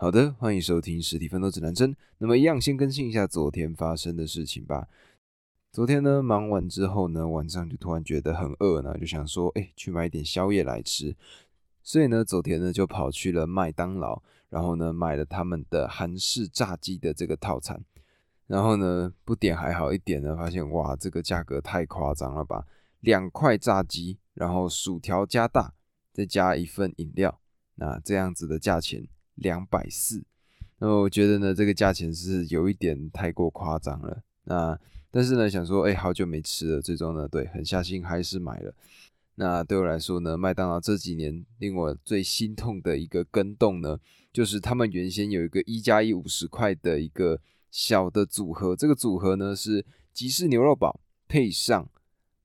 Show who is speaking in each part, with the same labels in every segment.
Speaker 1: 好的，欢迎收听实体奋斗指南针。那么一样，先更新一下昨天发生的事情吧。昨天呢，忙完之后呢，晚上就突然觉得很饿呢，就想说，哎，去买点宵夜来吃。所以呢，昨天呢就跑去了麦当劳，然后呢买了他们的韩式炸鸡的这个套餐。然后呢，不点还好一点呢，发现哇，这个价格太夸张了吧！两块炸鸡，然后薯条加大，再加一份饮料，那这样子的价钱。两百四，那么我觉得呢，这个价钱是有一点太过夸张了。那但是呢，想说，哎，好久没吃了，最终呢，对，狠下心还是买了。那对我来说呢，麦当劳这几年令我最心痛的一个跟动呢，就是他们原先有一个一加一五十块的一个小的组合，这个组合呢是吉士牛肉堡配上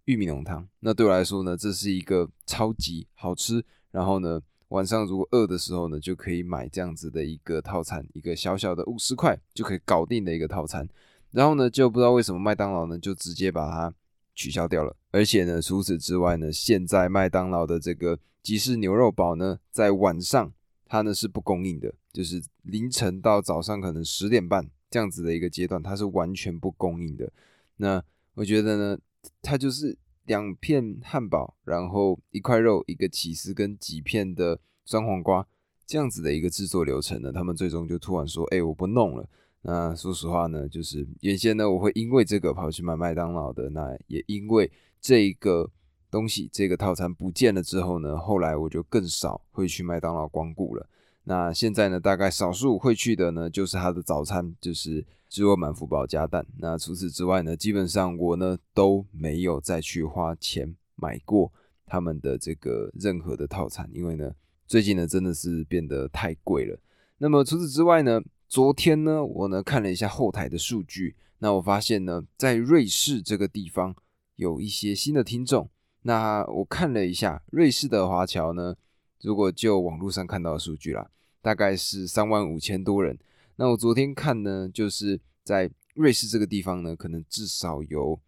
Speaker 1: 玉米浓汤。那对我来说呢，这是一个超级好吃，然后呢。晚上如果饿的时候呢，就可以买这样子的一个套餐，一个小小的五十块就可以搞定的一个套餐。然后呢，就不知道为什么麦当劳呢就直接把它取消掉了。而且呢，除此之外呢，现在麦当劳的这个吉士牛肉堡呢，在晚上它呢是不供应的，就是凌晨到早上可能十点半这样子的一个阶段，它是完全不供应的。那我觉得呢，它就是。两片汉堡，然后一块肉，一个起司跟几片的酸黄瓜，这样子的一个制作流程呢，他们最终就突然说：“哎，我不弄了。”那说实话呢，就是原先呢，我会因为这个跑去买麦当劳的，那也因为这个东西这个套餐不见了之后呢，后来我就更少会去麦当劳光顾了。那现在呢，大概少数会去的呢，就是他的早餐，就是只有满福宝加蛋。那除此之外呢，基本上我呢都没有再去花钱买过他们的这个任何的套餐，因为呢，最近呢真的是变得太贵了。那么除此之外呢，昨天呢我呢看了一下后台的数据，那我发现呢，在瑞士这个地方有一些新的听众。那我看了一下瑞士的华侨呢。如果就网络上看到的数据啦，大概是三万五千多人。那我昨天看呢，就是在瑞士这个地方呢，可能至少有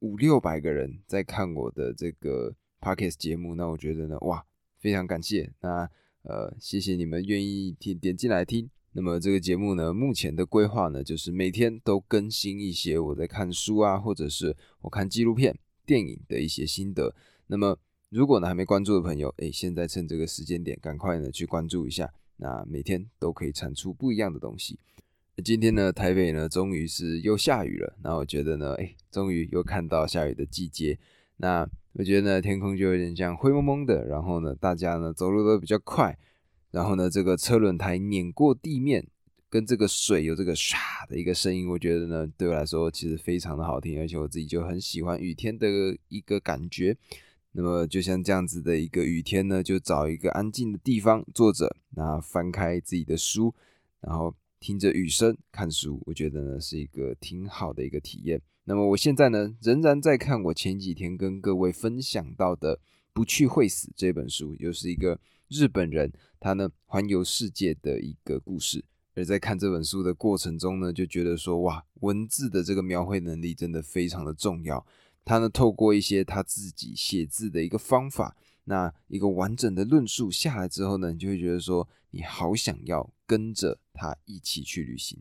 Speaker 1: 五六百个人在看我的这个 podcast 节目。那我觉得呢，哇，非常感谢。那呃，谢谢你们愿意听点进来听。那么这个节目呢，目前的规划呢，就是每天都更新一些我在看书啊，或者是我看纪录片、电影的一些心得。那么如果呢还没关注的朋友，哎，现在趁这个时间点，赶快呢去关注一下。那每天都可以产出不一样的东西。今天呢，台北呢终于是又下雨了。那我觉得呢，哎，终于又看到下雨的季节。那我觉得呢，天空就有点像灰蒙蒙的。然后呢，大家呢走路都比较快。然后呢，这个车轮胎碾过地面，跟这个水有这个唰的一个声音，我觉得呢，对我来说其实非常的好听。而且我自己就很喜欢雨天的一个感觉。那么就像这样子的一个雨天呢，就找一个安静的地方坐着，那翻开自己的书，然后听着雨声看书，我觉得呢是一个挺好的一个体验。那么我现在呢仍然在看我前几天跟各位分享到的《不去会死》这本书，又是一个日本人他呢环游世界的一个故事。而在看这本书的过程中呢，就觉得说哇，文字的这个描绘能力真的非常的重要。他呢，透过一些他自己写字的一个方法，那一个完整的论述下来之后呢，你就会觉得说，你好想要跟着他一起去旅行。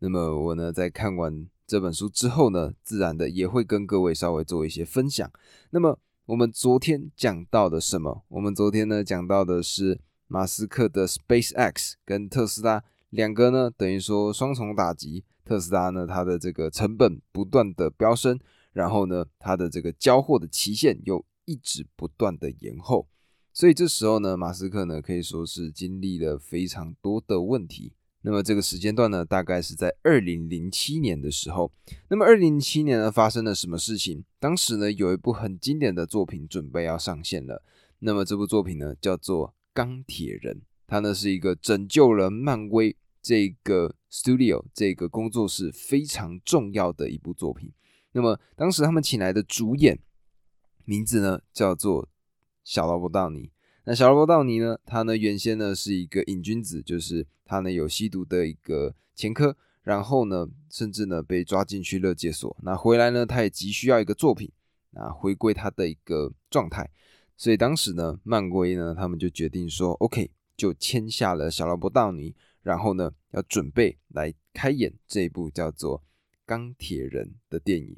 Speaker 1: 那么我呢，在看完这本书之后呢，自然的也会跟各位稍微做一些分享。那么我们昨天讲到的什么？我们昨天呢讲到的是马斯克的 SpaceX 跟特斯拉两个呢，等于说双重打击。特斯拉呢，它的这个成本不断的飙升。然后呢，它的这个交货的期限又一直不断的延后，所以这时候呢，马斯克呢可以说是经历了非常多的问题。那么这个时间段呢，大概是在二零零七年的时候。那么二零零七年呢，发生了什么事情？当时呢，有一部很经典的作品准备要上线了。那么这部作品呢，叫做《钢铁人》，它呢是一个拯救了漫威这个 studio 这个工作室非常重要的一部作品。那么当时他们请来的主演名字呢，叫做小罗伯道尼。那小罗伯道尼呢，他呢原先呢是一个瘾君子，就是他呢有吸毒的一个前科，然后呢甚至呢被抓进去乐戒所。那回来呢，他也急需要一个作品啊，回归他的一个状态。所以当时呢，漫威呢他们就决定说，OK，就签下了小罗伯道尼。然后呢要准备来开演这一部叫做《钢铁人》的电影。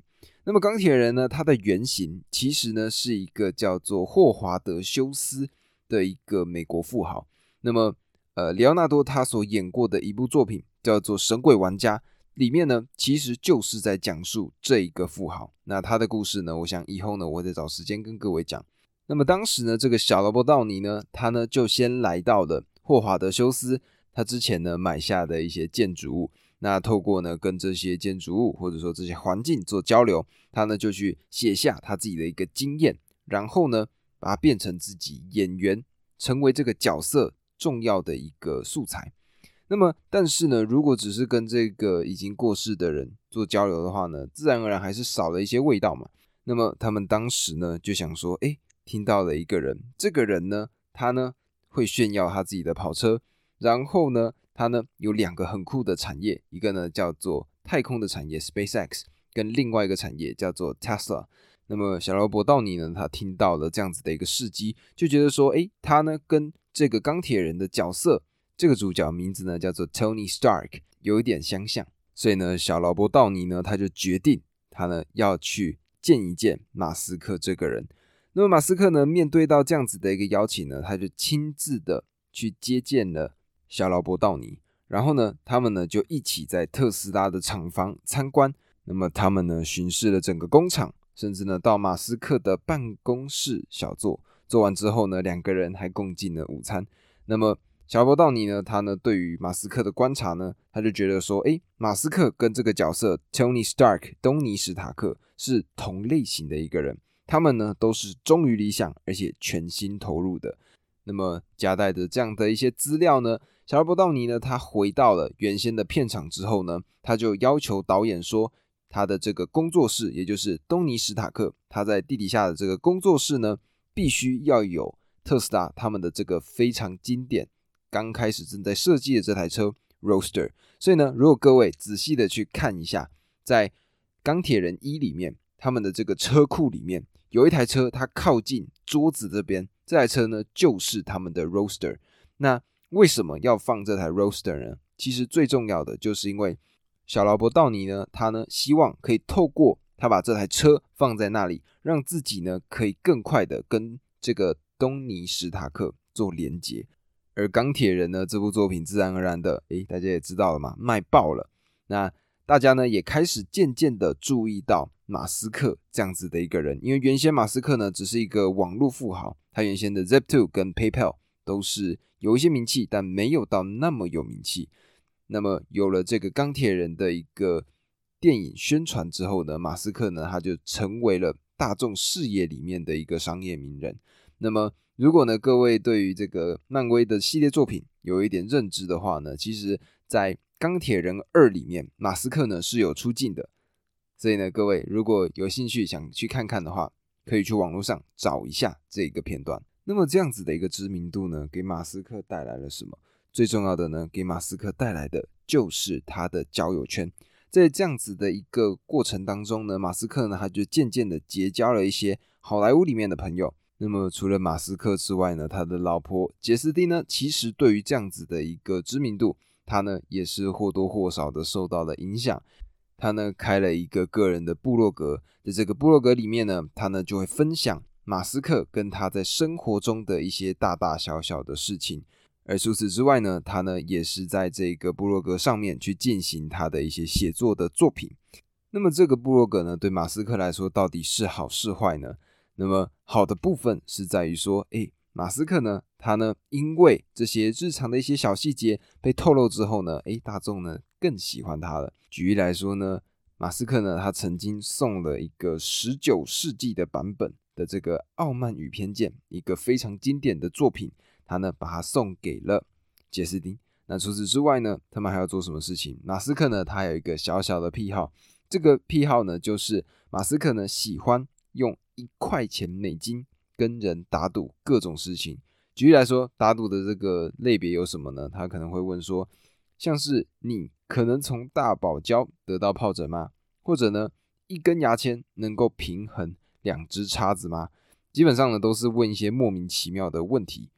Speaker 1: 那么钢铁人呢，它的原型其实呢是一个叫做霍华德·休斯的一个美国富豪。那么呃，里奥纳多他所演过的一部作品叫做《神鬼玩家》。里面呢，其实就是在讲述这一个富豪。那他的故事呢，我想以后呢，我再找时间跟各位讲。那么当时呢，这个小罗伯道尼呢，他呢就先来到了霍华德休斯他之前呢买下的一些建筑物。那透过呢跟这些建筑物或者说这些环境做交流，他呢就去写下他自己的一个经验，然后呢把它变成自己演员，成为这个角色重要的一个素材。那么，但是呢，如果只是跟这个已经过世的人做交流的话呢，自然而然还是少了一些味道嘛。那么他们当时呢就想说，哎，听到了一个人，这个人呢，他呢会炫耀他自己的跑车，然后呢，他呢有两个很酷的产业，一个呢叫做太空的产业 SpaceX，跟另外一个产业叫做 Tesla。那么小罗伯道尼呢，他听到了这样子的一个事迹，就觉得说，哎，他呢跟这个钢铁人的角色。这个主角名字呢叫做 Tony Stark，有一点相像，所以呢，小劳勃道尼呢他就决定他呢要去见一见马斯克这个人。那么马斯克呢面对到这样子的一个邀请呢，他就亲自的去接见了小劳勃道尼，然后呢，他们呢就一起在特斯拉的厂房参观。那么他们呢巡视了整个工厂，甚至呢到马斯克的办公室小坐。做完之后呢，两个人还共进了午餐。那么小波道尼呢，他呢对于马斯克的观察呢，他就觉得说，哎，马斯克跟这个角色 Tony Stark 东尼史塔克是同类型的一个人，他们呢都是忠于理想，而且全心投入的。那么夹带着这样的一些资料呢，小波道尼呢，他回到了原先的片场之后呢，他就要求导演说，他的这个工作室，也就是东尼史塔克他在地底下的这个工作室呢，必须要有特斯拉他们的这个非常经典。刚开始正在设计的这台车 Roaster 所以呢，如果各位仔细的去看一下，在钢铁人一里面，他们的这个车库里面有一台车，它靠近桌子这边，这台车呢就是他们的 Roaster。那为什么要放这台 Roadster 呢？其实最重要的就是因为小劳勃道尼呢，他呢希望可以透过他把这台车放在那里，让自己呢可以更快的跟这个东尼史塔克做连接。而钢铁人呢，这部作品自然而然的，诶，大家也知道了嘛，卖爆了。那大家呢也开始渐渐的注意到马斯克这样子的一个人，因为原先马斯克呢只是一个网络富豪，他原先的 Zip2 跟 PayPal 都是有一些名气，但没有到那么有名气。那么有了这个钢铁人的一个电影宣传之后呢，马斯克呢他就成为了大众视野里面的一个商业名人。那么如果呢，各位对于这个漫威的系列作品有一点认知的话呢，其实，在《钢铁人二》里面，马斯克呢是有出镜的。所以呢，各位如果有兴趣想去看看的话，可以去网络上找一下这个片段。那么这样子的一个知名度呢，给马斯克带来了什么？最重要的呢，给马斯克带来的就是他的交友圈。在这样子的一个过程当中呢，马斯克呢，他就渐渐的结交了一些好莱坞里面的朋友。那么除了马斯克之外呢，他的老婆杰斯蒂呢，其实对于这样子的一个知名度，他呢也是或多或少的受到了影响。他呢开了一个个人的部落格，在这个部落格里面呢，他呢就会分享马斯克跟他在生活中的一些大大小小的事情。而除此之外呢，他呢也是在这个部落格上面去进行他的一些写作的作品。那么这个部落格呢，对马斯克来说到底是好是坏呢？那么好的部分是在于说，诶，马斯克呢，他呢，因为这些日常的一些小细节被透露之后呢，诶，大众呢更喜欢他了。举例来说呢，马斯克呢，他曾经送了一个十九世纪的版本的这个《傲慢与偏见》，一个非常经典的作品，他呢把它送给了杰斯丁。那除此之外呢，他们还要做什么事情？马斯克呢，他有一个小小的癖好，这个癖好呢，就是马斯克呢喜欢用。一块钱美金跟人打赌各种事情，举例来说，打赌的这个类别有什么呢？他可能会问说，像是你可能从大堡礁得到疱疹吗？或者呢，一根牙签能够平衡两只叉子吗？基本上呢，都是问一些莫名其妙的问题。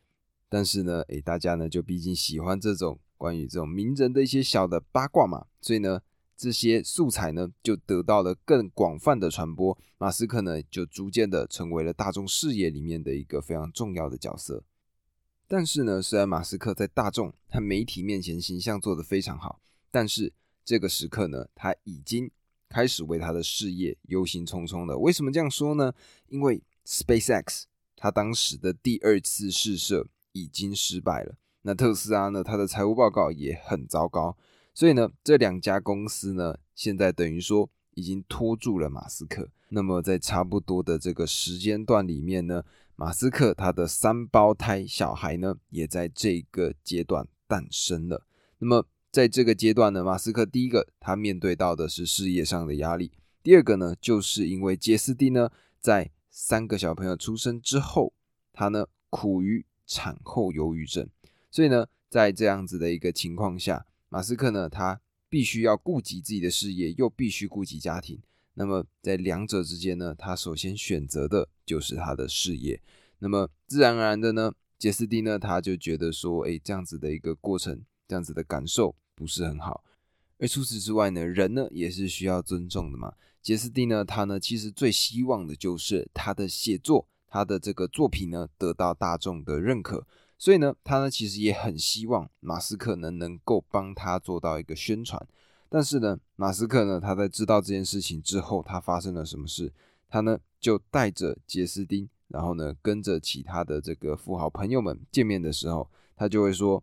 Speaker 1: 但是呢，诶，大家呢就毕竟喜欢这种关于这种名人的一些小的八卦嘛，所以呢，这些素材呢就得到了更广泛的传播。马斯克呢就逐渐的成为了大众视野里面的一个非常重要的角色。但是呢，虽然马斯克在大众和媒体面前形象做得非常好，但是这个时刻呢，他已经开始为他的事业忧心忡忡了。为什么这样说呢？因为 SpaceX 他当时的第二次试射已经失败了。那特斯拉呢，它的财务报告也很糟糕。所以呢，这两家公司呢，现在等于说已经拖住了马斯克。那么在差不多的这个时间段里面呢，马斯克他的三胞胎小孩呢，也在这个阶段诞生了。那么在这个阶段呢，马斯克第一个他面对到的是事业上的压力，第二个呢，就是因为杰斯蒂呢，在三个小朋友出生之后，他呢苦于产后忧郁症，所以呢，在这样子的一个情况下，马斯克呢，他必须要顾及自己的事业，又必须顾及家庭。那么在两者之间呢，他首先选择的就是他的事业。那么自然而然的呢，杰斯蒂呢，他就觉得说，哎，这样子的一个过程。这样子的感受不是很好，而除此之外呢，人呢也是需要尊重的嘛。杰斯蒂呢，他呢其实最希望的就是他的写作，他的这个作品呢得到大众的认可，所以呢，他呢其实也很希望马斯克呢能够帮他做到一个宣传。但是呢，马斯克呢他在知道这件事情之后，他发生了什么事？他呢就带着杰斯丁，然后呢跟着其他的这个富豪朋友们见面的时候，他就会说。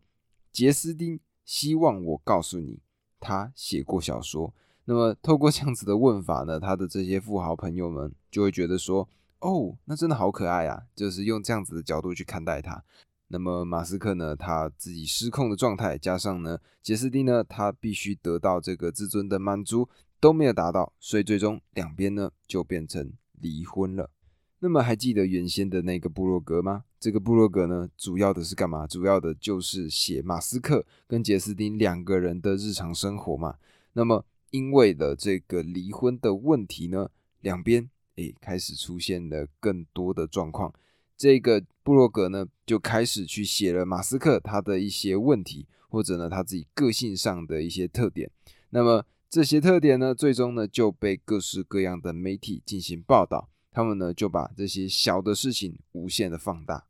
Speaker 1: 杰斯丁希望我告诉你，他写过小说。那么透过这样子的问法呢，他的这些富豪朋友们就会觉得说，哦，那真的好可爱啊，就是用这样子的角度去看待他。那么马斯克呢，他自己失控的状态，加上呢，杰斯丁呢，他必须得到这个自尊的满足都没有达到，所以最终两边呢就变成离婚了。那么还记得原先的那个部落格吗？这个部落格呢，主要的是干嘛？主要的就是写马斯克跟杰斯丁两个人的日常生活嘛。那么因为的这个离婚的问题呢，两边诶开始出现了更多的状况。这个部落格呢就开始去写了马斯克他的一些问题，或者呢他自己个性上的一些特点。那么这些特点呢，最终呢就被各式各样的媒体进行报道。他们呢就把这些小的事情无限的放大，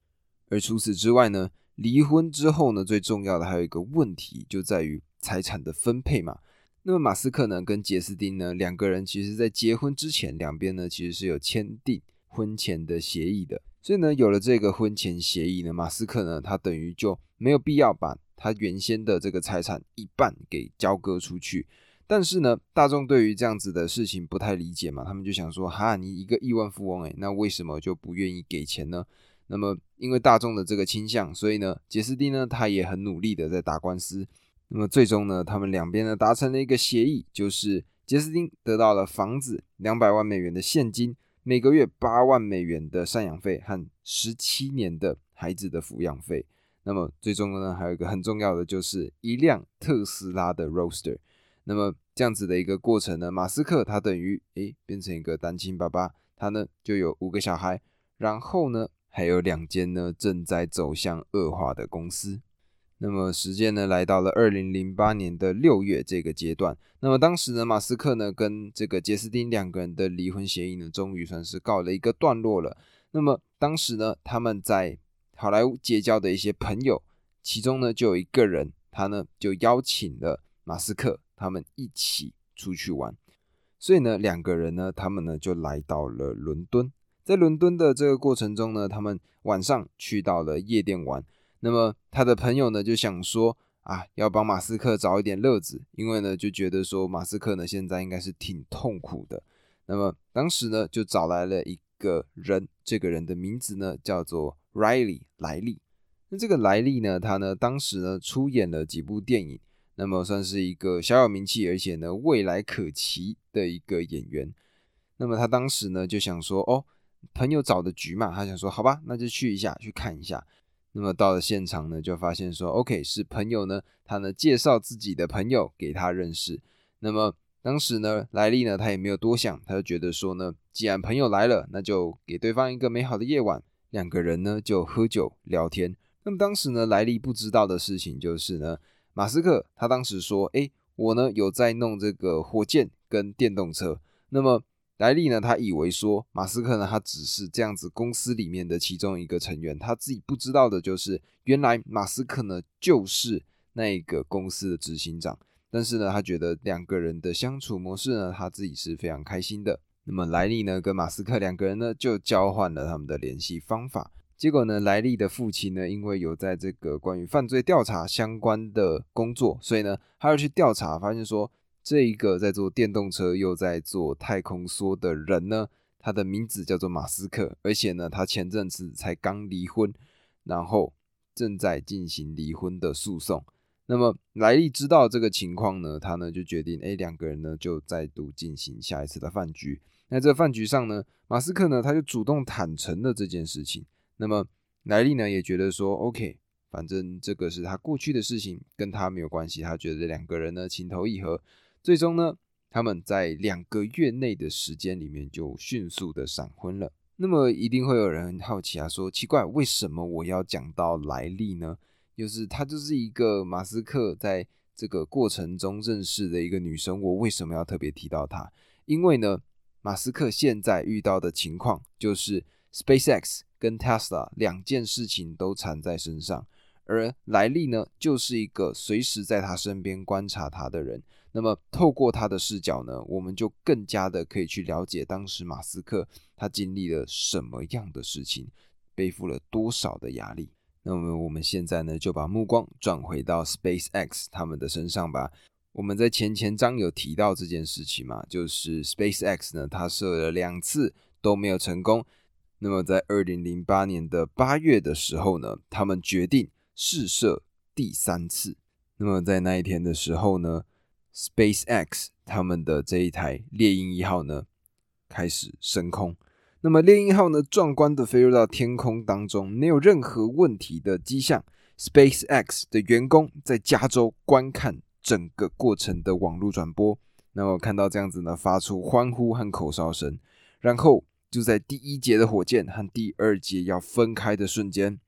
Speaker 1: 而除此之外呢，离婚之后呢，最重要的还有一个问题就在于财产的分配嘛。那么马斯克呢跟杰斯丁呢两个人其实在结婚之前，两边呢其实是有签订婚前的协议的，所以呢有了这个婚前协议呢，马斯克呢他等于就没有必要把他原先的这个财产一半给交割出去。但是呢，大众对于这样子的事情不太理解嘛，他们就想说，哈，你一个亿万富翁诶，那为什么就不愿意给钱呢？那么因为大众的这个倾向，所以呢，杰斯丁呢，他也很努力的在打官司。那么最终呢，他们两边呢达成了一个协议，就是杰斯丁得到了房子、两百万美元的现金、每个月八万美元的赡养费和十七年的孩子的抚养费。那么最终呢，还有一个很重要的，就是一辆特斯拉的 Roaster。那么这样子的一个过程呢，马斯克他等于诶变成一个单亲爸爸，他呢就有五个小孩，然后呢还有两间呢正在走向恶化的公司。那么时间呢来到了二零零八年的六月这个阶段，那么当时呢马斯克呢跟这个杰斯汀两个人的离婚协议呢终于算是告了一个段落了。那么当时呢他们在好莱坞结交的一些朋友，其中呢就有一个人，他呢就邀请了马斯克。他们一起出去玩，所以呢，两个人呢，他们呢就来到了伦敦。在伦敦的这个过程中呢，他们晚上去到了夜店玩。那么他的朋友呢就想说啊，要帮马斯克找一点乐子，因为呢就觉得说马斯克呢现在应该是挺痛苦的。那么当时呢就找来了一个人，这个人的名字呢叫做 Riley 莱利。那这个莱利呢，他呢当时呢出演了几部电影。那么算是一个小有名气，而且呢未来可期的一个演员。那么他当时呢就想说，哦，朋友找的局嘛，他想说，好吧，那就去一下，去看一下。那么到了现场呢，就发现说，OK，是朋友呢，他呢介绍自己的朋友给他认识。那么当时呢，莱利呢他也没有多想，他就觉得说呢，既然朋友来了，那就给对方一个美好的夜晚。两个人呢就喝酒聊天。那么当时呢，莱利不知道的事情就是呢。马斯克他当时说：“哎，我呢有在弄这个火箭跟电动车。”那么莱利呢，他以为说马斯克呢，他只是这样子公司里面的其中一个成员，他自己不知道的就是，原来马斯克呢就是那个公司的执行长。但是呢，他觉得两个人的相处模式呢，他自己是非常开心的。那么莱利呢，跟马斯克两个人呢，就交换了他们的联系方法。结果呢，莱利的父亲呢，因为有在这个关于犯罪调查相关的工作，所以呢，他要去调查，发现说这一个在做电动车又在做太空梭的人呢，他的名字叫做马斯克，而且呢，他前阵子才刚离婚，然后正在进行离婚的诉讼。那么莱利知道这个情况呢，他呢就决定，哎，两个人呢就再度进行下一次的饭局。那这饭局上呢，马斯克呢他就主动坦诚了这件事情。那么莱利呢也觉得说，OK，反正这个是他过去的事情，跟他没有关系。他觉得两个人呢情投意合，最终呢他们在两个月内的时间里面就迅速的闪婚了。那么一定会有人好奇啊，说奇怪，为什么我要讲到莱利呢？就是他就是一个马斯克在这个过程中认识的一个女生，我为什么要特别提到她？因为呢。马斯克现在遇到的情况就是 SpaceX 跟 Tesla 两件事情都缠在身上，而莱利呢，就是一个随时在他身边观察他的人。那么透过他的视角呢，我们就更加的可以去了解当时马斯克他经历了什么样的事情，背负了多少的压力。那么我们现在呢，就把目光转回到 SpaceX 他们的身上吧。我们在前前章有提到这件事情嘛，就是 SpaceX 呢，它射了两次都没有成功。那么在二零零八年的八月的时候呢，他们决定试射第三次。那么在那一天的时候呢，SpaceX 他们的这一台猎鹰一号呢开始升空。那么猎鹰号呢壮观的飞入到天空当中，没有任何问题的迹象。SpaceX 的员工在加州观看。整个过程的网络转播，那么看到这样子呢，发出欢呼和口哨声，然后就在第一节的火箭和第二节要分开的瞬间，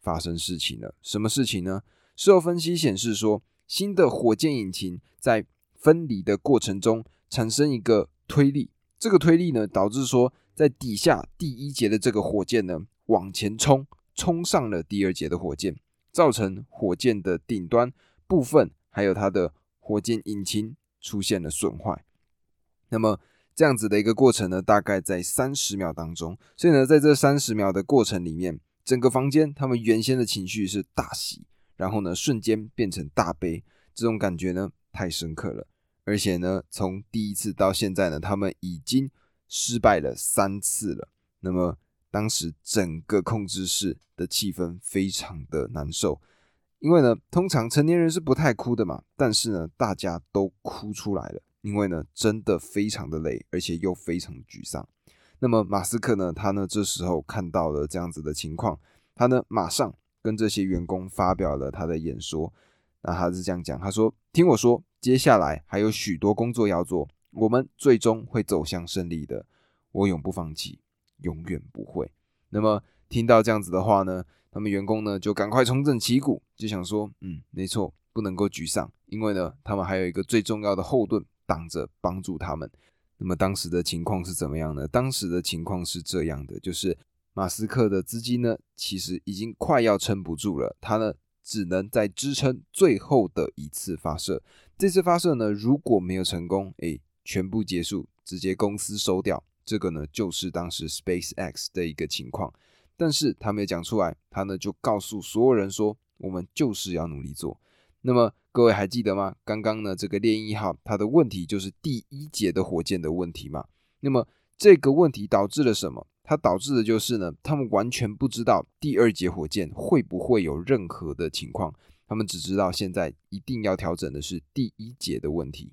Speaker 1: 发生事情了。什么事情呢？事后分析显示说，新的火箭引擎在分离的过程中产生一个推力，这个推力呢，导致说在底下第一节的这个火箭呢往前冲，冲上了第二节的火箭，造成火箭的顶端部分。还有它的火箭引擎出现了损坏，那么这样子的一个过程呢，大概在三十秒当中。所以呢，在这三十秒的过程里面，整个房间他们原先的情绪是大喜，然后呢，瞬间变成大悲，这种感觉呢太深刻了。而且呢，从第一次到现在呢，他们已经失败了三次了。那么当时整个控制室的气氛非常的难受。因为呢，通常成年人是不太哭的嘛，但是呢，大家都哭出来了。因为呢，真的非常的累，而且又非常沮丧。那么马斯克呢，他呢这时候看到了这样子的情况，他呢马上跟这些员工发表了他的演说。那他是这样讲，他说：“听我说，接下来还有许多工作要做，我们最终会走向胜利的。我永不放弃，永远不会。”那么听到这样子的话呢？他们员工呢就赶快重整旗鼓，就想说，嗯，没错，不能够沮丧，因为呢，他们还有一个最重要的后盾挡着，帮助他们。那么当时的情况是怎么样呢？当时的情况是这样的，就是马斯克的资金呢，其实已经快要撑不住了，他呢只能在支撑最后的一次发射。这次发射呢，如果没有成功，哎，全部结束，直接公司收掉。这个呢，就是当时 SpaceX 的一个情况。但是他没有讲出来，他呢就告诉所有人说，我们就是要努力做。那么各位还记得吗？刚刚呢这个猎鹰一号它的问题就是第一节的火箭的问题嘛？那么这个问题导致了什么？它导致的就是呢，他们完全不知道第二节火箭会不会有任何的情况，他们只知道现在一定要调整的是第一节的问题。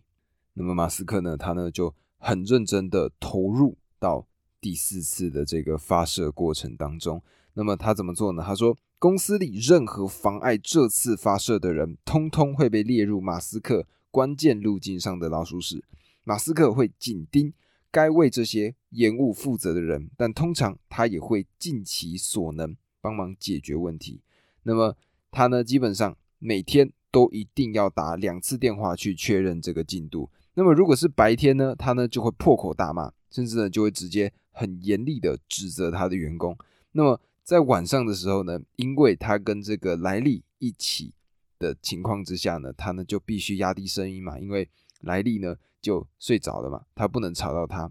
Speaker 1: 那么马斯克呢，他呢就很认真的投入到。第四次的这个发射过程当中，那么他怎么做呢？他说，公司里任何妨碍这次发射的人，通通会被列入马斯克关键路径上的老鼠屎。马斯克会紧盯该为这些延误负责的人，但通常他也会尽其所能帮忙解决问题。那么他呢，基本上每天都一定要打两次电话去确认这个进度。那么如果是白天呢，他呢就会破口大骂，甚至呢就会直接很严厉的指责他的员工。那么在晚上的时候呢，因为他跟这个莱利一起的情况之下呢，他呢就必须压低声音嘛，因为莱利呢就睡着了嘛，他不能吵到他。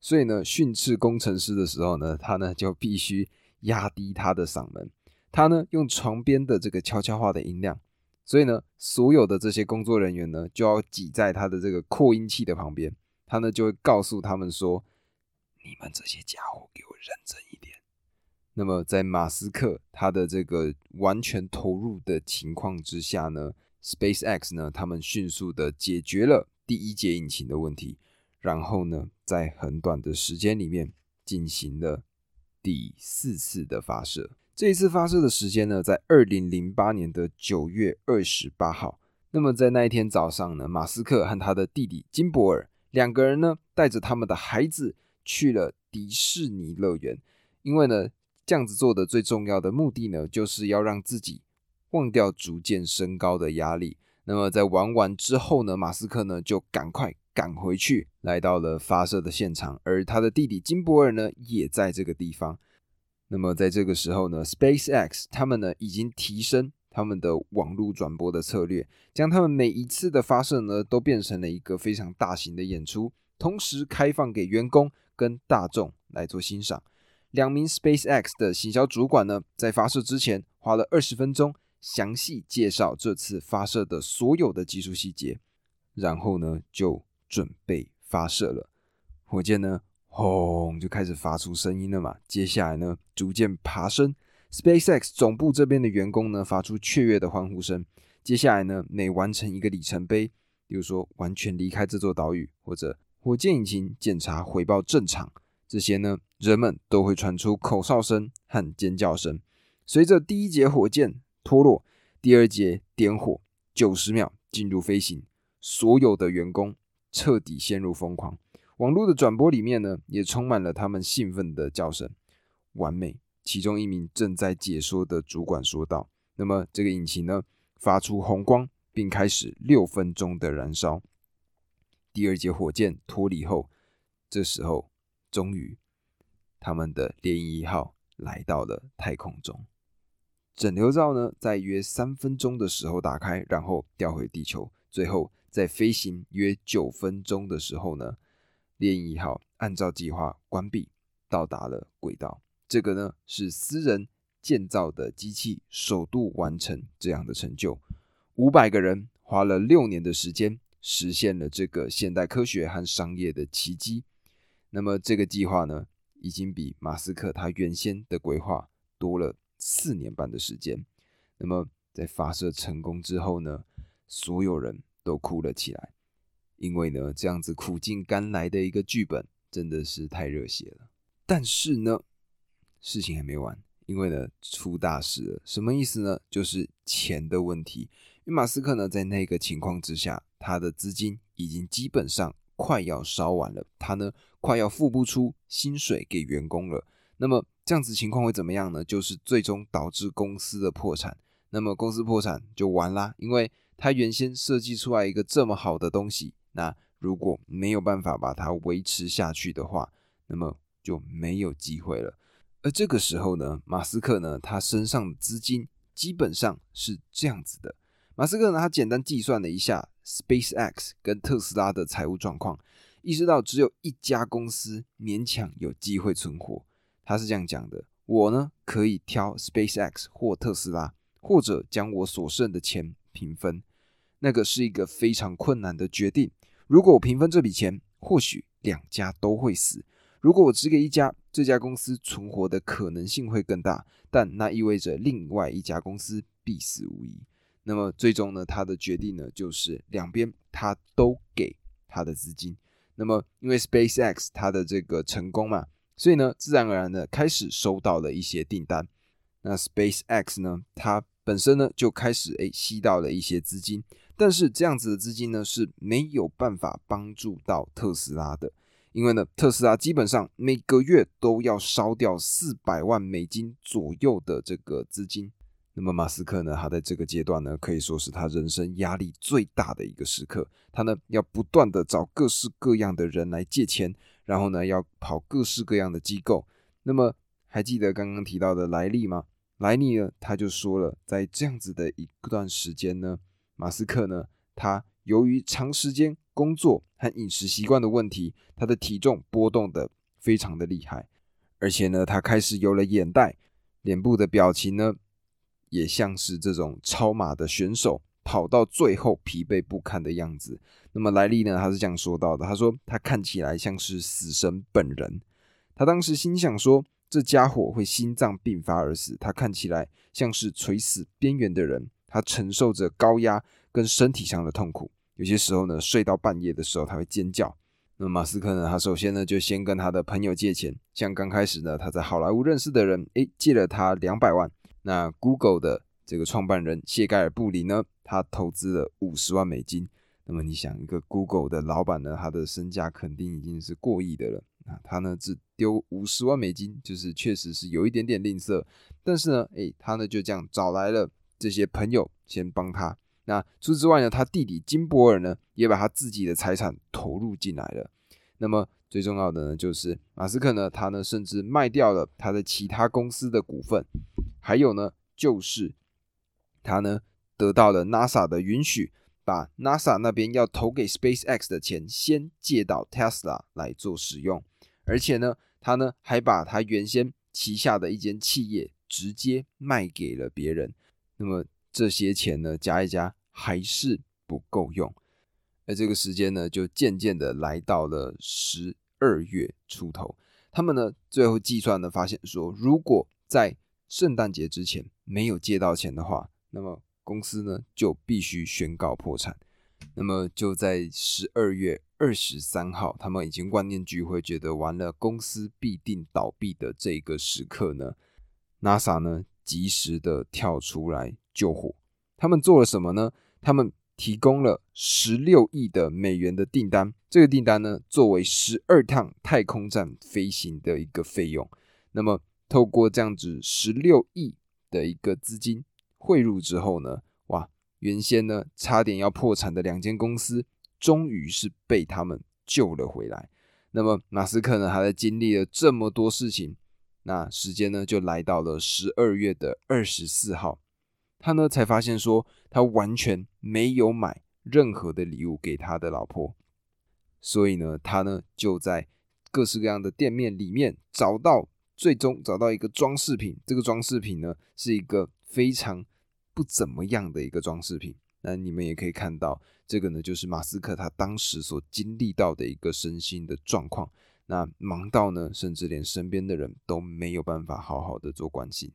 Speaker 1: 所以呢，训斥工程师的时候呢，他呢就必须压低他的嗓门，他呢用床边的这个悄悄话的音量，所以呢，所有的这些工作人员呢就要挤在他的这个扩音器的旁边，他呢就会告诉他们说：“你们这些家伙给我认真。”那么在马斯克他的这个完全投入的情况之下呢，SpaceX 呢他们迅速的解决了第一节引擎的问题。然后呢，在很短的时间里面进行了第四次的发射。这一次发射的时间呢，在二零零八年的九月二十八号。那么在那一天早上呢，马斯克和他的弟弟金伯尔两个人呢，带着他们的孩子去了迪士尼乐园。因为呢，这样子做的最重要的目的呢，就是要让自己忘掉逐渐升高的压力。那么在玩完之后呢，马斯克呢就赶快。赶回去，来到了发射的现场，而他的弟弟金伯尔呢，也在这个地方。那么在这个时候呢，SpaceX 他们呢已经提升他们的网络转播的策略，将他们每一次的发射呢都变成了一个非常大型的演出，同时开放给员工跟大众来做欣赏。两名 SpaceX 的行销主管呢，在发射之前花了二十分钟，详细介绍这次发射的所有的技术细节，然后呢就。准备发射了，火箭呢，轰就开始发出声音了嘛。接下来呢，逐渐爬升。SpaceX 总部这边的员工呢，发出雀跃的欢呼声。接下来呢，每完成一个里程碑，比如说完全离开这座岛屿，或者火箭引擎检查回报正常，这些呢，人们都会传出口哨声和尖叫声。随着第一节火箭脱落，第二节点火，九十秒进入飞行，所有的员工。彻底陷入疯狂，网络的转播里面呢，也充满了他们兴奋的叫声。完美，其中一名正在解说的主管说道：“那么这个引擎呢，发出红光，并开始六分钟的燃烧。第二节火箭脱离后，这时候终于，他们的猎鹰一号来到了太空中。整流罩呢，在约三分钟的时候打开，然后掉回地球，最后。”在飞行约九分钟的时候呢，猎鹰一号按照计划关闭，到达了轨道。这个呢是私人建造的机器首度完成这样的成就。五百个人花了六年的时间，实现了这个现代科学和商业的奇迹。那么这个计划呢，已经比马斯克他原先的规划多了四年半的时间。那么在发射成功之后呢，所有人。都哭了起来，因为呢，这样子苦尽甘来的一个剧本真的是太热血了。但是呢，事情还没完，因为呢，出大事了。什么意思呢？就是钱的问题。因为马斯克呢，在那个情况之下，他的资金已经基本上快要烧完了，他呢，快要付不出薪水给员工了。那么这样子情况会怎么样呢？就是最终导致公司的破产。那么公司破产就完啦，因为。他原先设计出来一个这么好的东西，那如果没有办法把它维持下去的话，那么就没有机会了。而这个时候呢，马斯克呢，他身上的资金基本上是这样子的。马斯克呢，他简单计算了一下 SpaceX 跟特斯拉的财务状况，意识到只有一家公司勉强有机会存活。他是这样讲的：我呢，可以挑 SpaceX 或特斯拉，或者将我所剩的钱平分。那个是一个非常困难的决定。如果我平分这笔钱，或许两家都会死；如果我只给一家，这家公司存活的可能性会更大，但那意味着另外一家公司必死无疑。那么最终呢，他的决定呢，就是两边他都给他的资金。那么因为 SpaceX 它的这个成功嘛，所以呢，自然而然的开始收到了一些订单。那 SpaceX 呢，它本身呢就开始诶吸到了一些资金。但是这样子的资金呢是没有办法帮助到特斯拉的，因为呢特斯拉基本上每个月都要烧掉四百万美金左右的这个资金。那么马斯克呢，他在这个阶段呢，可以说是他人生压力最大的一个时刻。他呢要不断的找各式各样的人来借钱，然后呢要跑各式各样的机构。那么还记得刚刚提到的莱利吗？莱利呢他就说了，在这样子的一段时间呢，马斯克呢他由于长时间工作和饮食习惯的问题，他的体重波动的非常的厉害，而且呢他开始有了眼袋，脸部的表情呢。也像是这种超马的选手跑到最后疲惫不堪的样子。那么莱利呢？他是这样说到的：“他说他看起来像是死神本人。他当时心想说，这家伙会心脏病发而死。他看起来像是垂死边缘的人，他承受着高压跟身体上的痛苦。有些时候呢，睡到半夜的时候他会尖叫。那么马斯克呢？他首先呢就先跟他的朋友借钱，像刚开始呢他在好莱坞认识的人，诶，借了他两百万。”那 Google 的这个创办人谢盖尔布里呢，他投资了五十万美金。那么你想，一个 Google 的老板呢，他的身价肯定已经是过亿的了。啊，他呢只丢五十万美金，就是确实是有一点点吝啬。但是呢，诶，他呢就这样找来了这些朋友先帮他。那除此之外呢，他弟弟金伯尔呢，也把他自己的财产投入进来了。那么最重要的呢，就是马斯克呢，他呢甚至卖掉了他的其他公司的股份。还有呢，就是他呢得到了 NASA 的允许，把 NASA 那边要投给 SpaceX 的钱先借到 Tesla 来做使用，而且呢，他呢还把他原先旗下的一间企业直接卖给了别人。那么这些钱呢加一加还是不够用，而这个时间呢就渐渐的来到了十二月出头，他们呢最后计算呢发现说，如果在圣诞节之前没有借到钱的话，那么公司呢就必须宣告破产。那么就在十二月二十三号，他们已经万念俱灰，觉得完了，公司必定倒闭的这个时刻呢，NASA 呢及时的跳出来救火。他们做了什么呢？他们提供了十六亿的美元的订单，这个订单呢作为十二趟太空站飞行的一个费用。那么透过这样子十六亿的一个资金汇入之后呢，哇，原先呢差点要破产的两间公司，终于是被他们救了回来。那么马斯克呢，他在经历了这么多事情，那时间呢就来到了十二月的二十四号，他呢才发现说，他完全没有买任何的礼物给他的老婆，所以呢，他呢就在各式各样的店面里面找到。最终找到一个装饰品，这个装饰品呢是一个非常不怎么样的一个装饰品。那你们也可以看到，这个呢就是马斯克他当时所经历到的一个身心的状况。那忙到呢，甚至连身边的人都没有办法好好的做关心。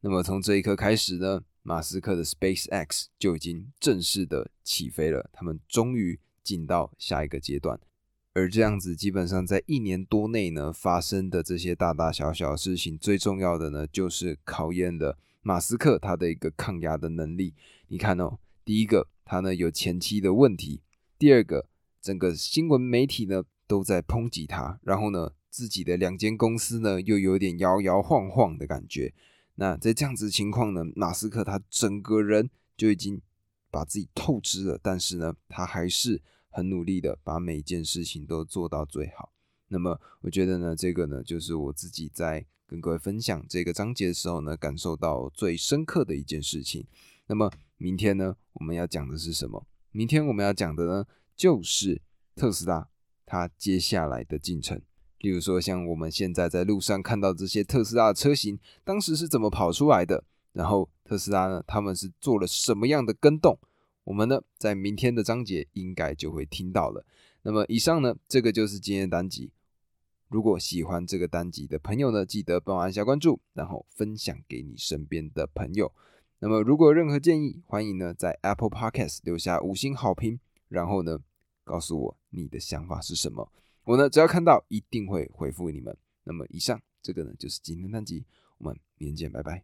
Speaker 1: 那么从这一刻开始呢，马斯克的 Space X 就已经正式的起飞了，他们终于进到下一个阶段。而这样子，基本上在一年多内呢发生的这些大大小小事情，最重要的呢就是考验了马斯克他的一个抗压的能力。你看哦，第一个他呢有前期的问题，第二个整个新闻媒体呢都在抨击他，然后呢自己的两间公司呢又有点摇摇晃晃的感觉。那在这样子情况呢，马斯克他整个人就已经把自己透支了，但是呢他还是。很努力的把每件事情都做到最好。那么，我觉得呢，这个呢，就是我自己在跟各位分享这个章节的时候呢，感受到最深刻的一件事情。那么，明天呢，我们要讲的是什么？明天我们要讲的呢，就是特斯拉它接下来的进程。例如说，像我们现在在路上看到这些特斯拉的车型，当时是怎么跑出来的？然后，特斯拉呢，他们是做了什么样的跟动？我们呢，在明天的章节应该就会听到了。那么以上呢，这个就是今天的单集。如果喜欢这个单集的朋友呢，记得帮我按下关注，然后分享给你身边的朋友。那么如果有任何建议，欢迎呢在 Apple Podcast 留下五星好评，然后呢告诉我你的想法是什么。我呢只要看到，一定会回复你们。那么以上这个呢就是今天的单集，我们明天见，拜拜。